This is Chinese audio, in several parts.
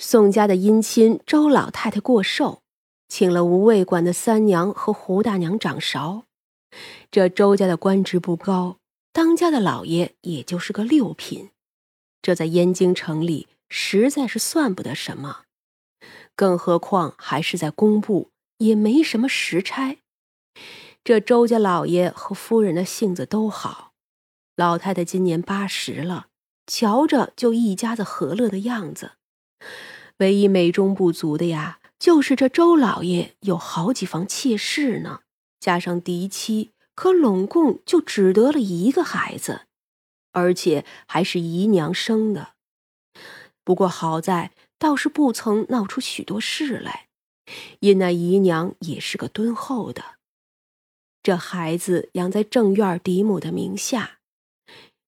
宋家的姻亲周老太太过寿，请了吴卫馆的三娘和胡大娘掌勺。这周家的官职不高，当家的老爷也就是个六品，这在燕京城里实在是算不得什么。更何况还是在工部，也没什么实差。这周家老爷和夫人的性子都好，老太太今年八十了，瞧着就一家子和乐的样子。唯一美中不足的呀，就是这周老爷有好几房妾室呢，加上嫡妻，可拢共就只得了一个孩子，而且还是姨娘生的。不过好在倒是不曾闹出许多事来，因那姨娘也是个敦厚的。这孩子养在正院嫡母的名下，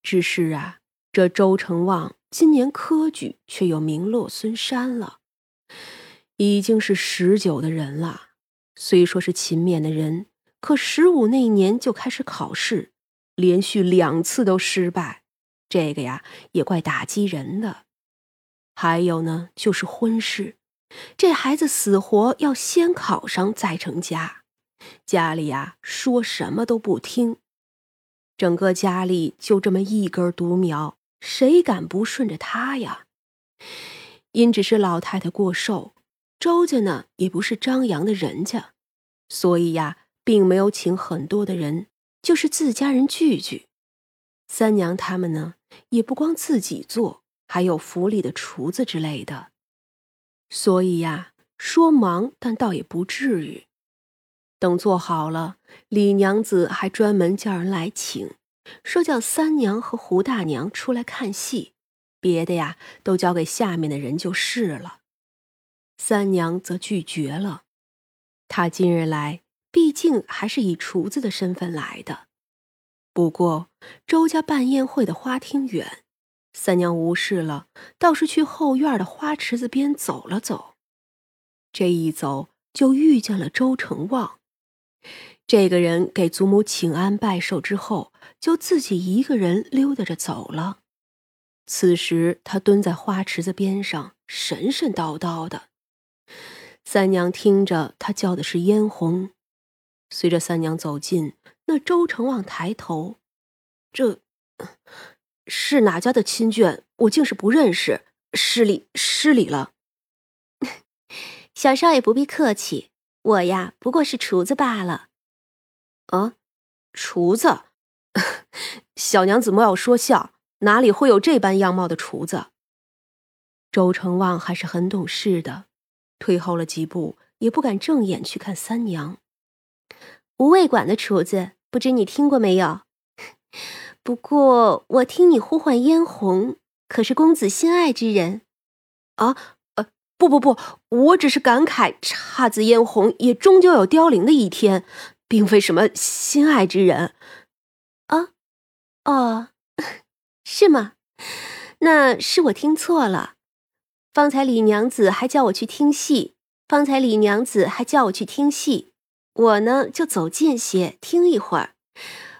只是啊，这周成旺。今年科举却又名落孙山了，已经是十九的人了。虽说是勤勉的人，可十五那年就开始考试，连续两次都失败，这个呀也怪打击人的。还有呢，就是婚事，这孩子死活要先考上再成家，家里呀说什么都不听，整个家里就这么一根独苗。谁敢不顺着他呀？因只是老太太过寿，周家呢也不是张扬的人家，所以呀，并没有请很多的人，就是自家人聚聚。三娘他们呢，也不光自己做，还有府里的厨子之类的，所以呀，说忙，但倒也不至于。等做好了，李娘子还专门叫人来请。说叫三娘和胡大娘出来看戏，别的呀都交给下面的人就是了。三娘则拒绝了。她今日来，毕竟还是以厨子的身份来的。不过周家办宴会的花厅远，三娘无事了，倒是去后院的花池子边走了走。这一走，就遇见了周成旺。这个人给祖母请安拜寿之后，就自己一个人溜达着走了。此时他蹲在花池子边上，神神叨叨的。三娘听着，他叫的是嫣红。随着三娘走近，那周成旺抬头：“这是哪家的亲眷？我竟是不认识，失礼失礼了。”小少爷不必客气，我呀不过是厨子罢了。啊，厨子，小娘子莫要说笑，哪里会有这般样貌的厨子？周成旺还是很懂事的，退后了几步，也不敢正眼去看三娘。无味馆的厨子，不知你听过没有？不过我听你呼唤嫣红，可是公子心爱之人？啊，呃，不不不，我只是感慨，姹紫嫣红也终究有凋零的一天。并非什么心爱之人，哦，是吗？那是我听错了。方才李娘子还叫我去听戏，方才李娘子还叫我去听戏，我呢就走近些听一会儿，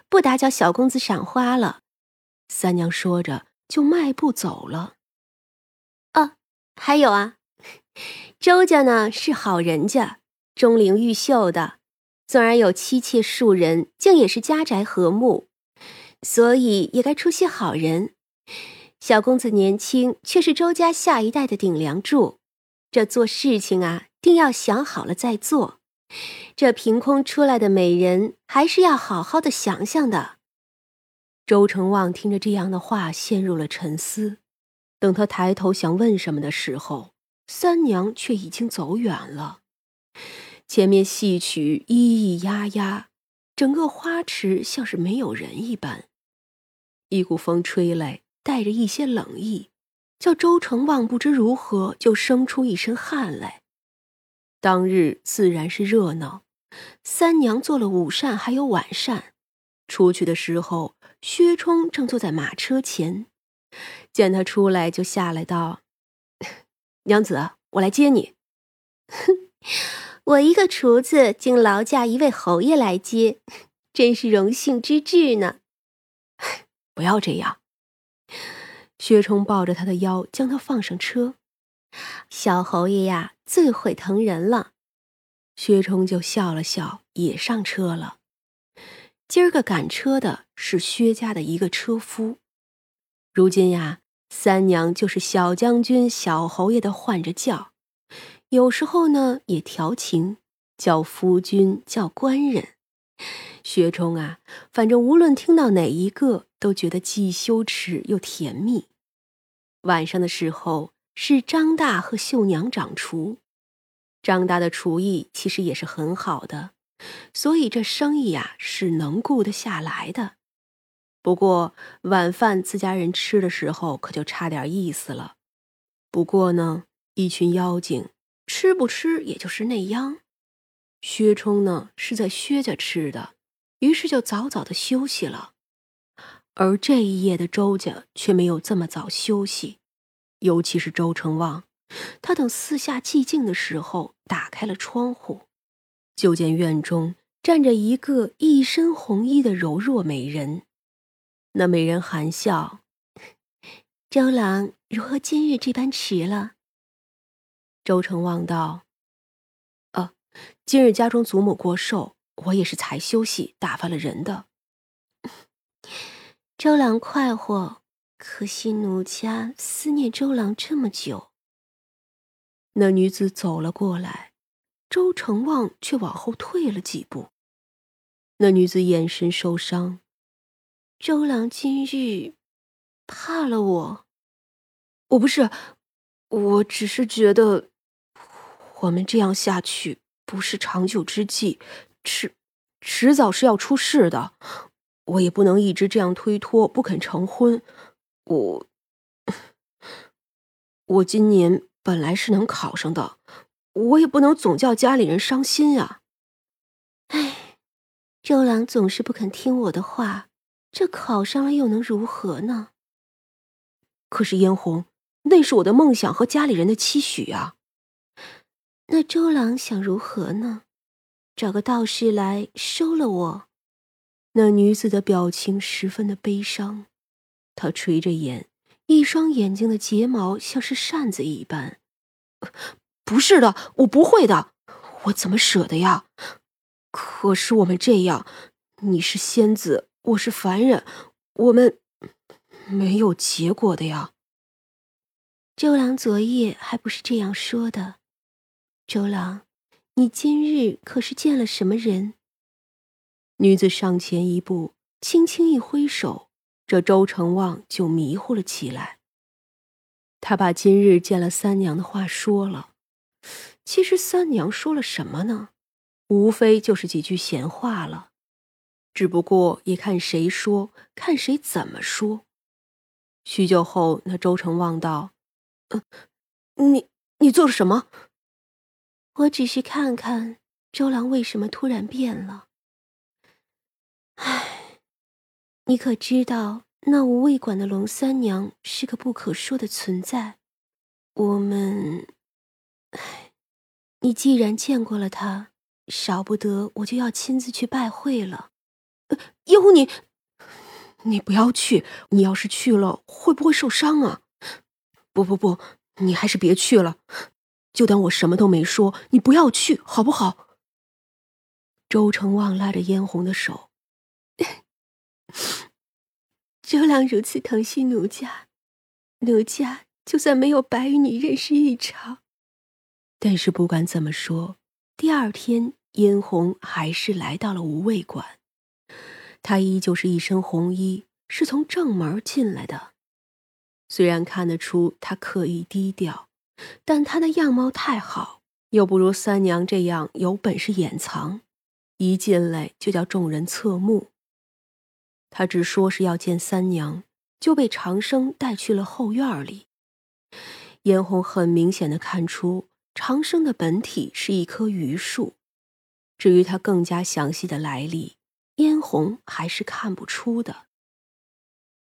不打搅小公子赏花了。三娘说着就迈步走了。啊，还有啊，周家呢是好人家，钟灵毓秀的。纵然有妻妾数人，竟也是家宅和睦，所以也该出些好人。小公子年轻，却是周家下一代的顶梁柱，这做事情啊，定要想好了再做。这凭空出来的美人，还是要好好的想想的。周成旺听着这样的话，陷入了沉思。等他抬头想问什么的时候，三娘却已经走远了。前面戏曲咿咿呀呀，整个花池像是没有人一般。一股风吹来，带着一些冷意，叫周成旺不知如何就生出一身汗来。当日自然是热闹，三娘做了午膳还有晚膳。出去的时候，薛冲正坐在马车前，见他出来就下来道：“ 娘子，我来接你。”哼。我一个厨子，竟劳驾一位侯爷来接，真是荣幸之至呢。不要这样。薛冲抱着他的腰，将他放上车。小侯爷呀，最会疼人了。薛冲就笑了笑，也上车了。今儿个赶车的是薛家的一个车夫。如今呀，三娘就是小将军、小侯爷的唤着叫，有时候呢也调情，叫夫君、叫官人。薛冲啊，反正无论听到哪一个，都觉得既羞耻又甜蜜。晚上的时候是张大和秀娘掌厨，张大的厨艺其实也是很好的。所以这生意呀是能顾得下来的，不过晚饭自家人吃的时候可就差点意思了。不过呢，一群妖精吃不吃也就是那样。薛冲呢是在薛家吃的，于是就早早的休息了。而这一夜的周家却没有这么早休息，尤其是周成旺，他等四下寂静的时候，打开了窗户。就见院中站着一个一身红衣的柔弱美人，那美人含笑：“周郎如何今日这般迟了？”周成望道：“啊，今日家中祖母过寿，我也是才休息打发了人的。周郎快活，可惜奴家思念周郎这么久。”那女子走了过来。周成旺却往后退了几步。那女子眼神受伤。周郎今日怕了我？我不是，我只是觉得我们这样下去不是长久之计，迟迟早是要出事的。我也不能一直这样推脱，不肯成婚。我我今年本来是能考上的。我也不能总叫家里人伤心呀。哎，周郎总是不肯听我的话，这考上了又能如何呢？可是嫣红，那是我的梦想和家里人的期许啊。那周郎想如何呢？找个道士来收了我？那女子的表情十分的悲伤，她垂着眼，一双眼睛的睫毛像是扇子一般。不是的，我不会的，我怎么舍得呀？可是我们这样，你是仙子，我是凡人，我们没有结果的呀。周郎昨夜还不是这样说的。周郎，你今日可是见了什么人？女子上前一步，轻轻一挥手，这周成旺就迷糊了起来。他把今日见了三娘的话说了。其实三娘说了什么呢？无非就是几句闲话了，只不过也看谁说，看谁怎么说。许久后，那周成望道：“嗯，你你做了什么？”我只是看看周郎为什么突然变了。唉，你可知道那无味馆的龙三娘是个不可说的存在？我们，唉。你既然见过了她，少不得我就要亲自去拜会了。哟，你，你不要去！你要是去了，会不会受伤啊？不不不，你还是别去了，就当我什么都没说。你不要去，好不好？周成旺拉着嫣红的手，周郎如此疼惜奴家，奴家就算没有白与你认识一场。但是不管怎么说，第二天嫣红还是来到了无畏馆。她依旧是一身红衣，是从正门进来的。虽然看得出她刻意低调，但她的样貌太好，又不如三娘这样有本事掩藏，一进来就叫众人侧目。他只说是要见三娘，就被长生带去了后院里。嫣红很明显的看出。长生的本体是一棵榆树，至于他更加详细的来历，嫣红还是看不出的。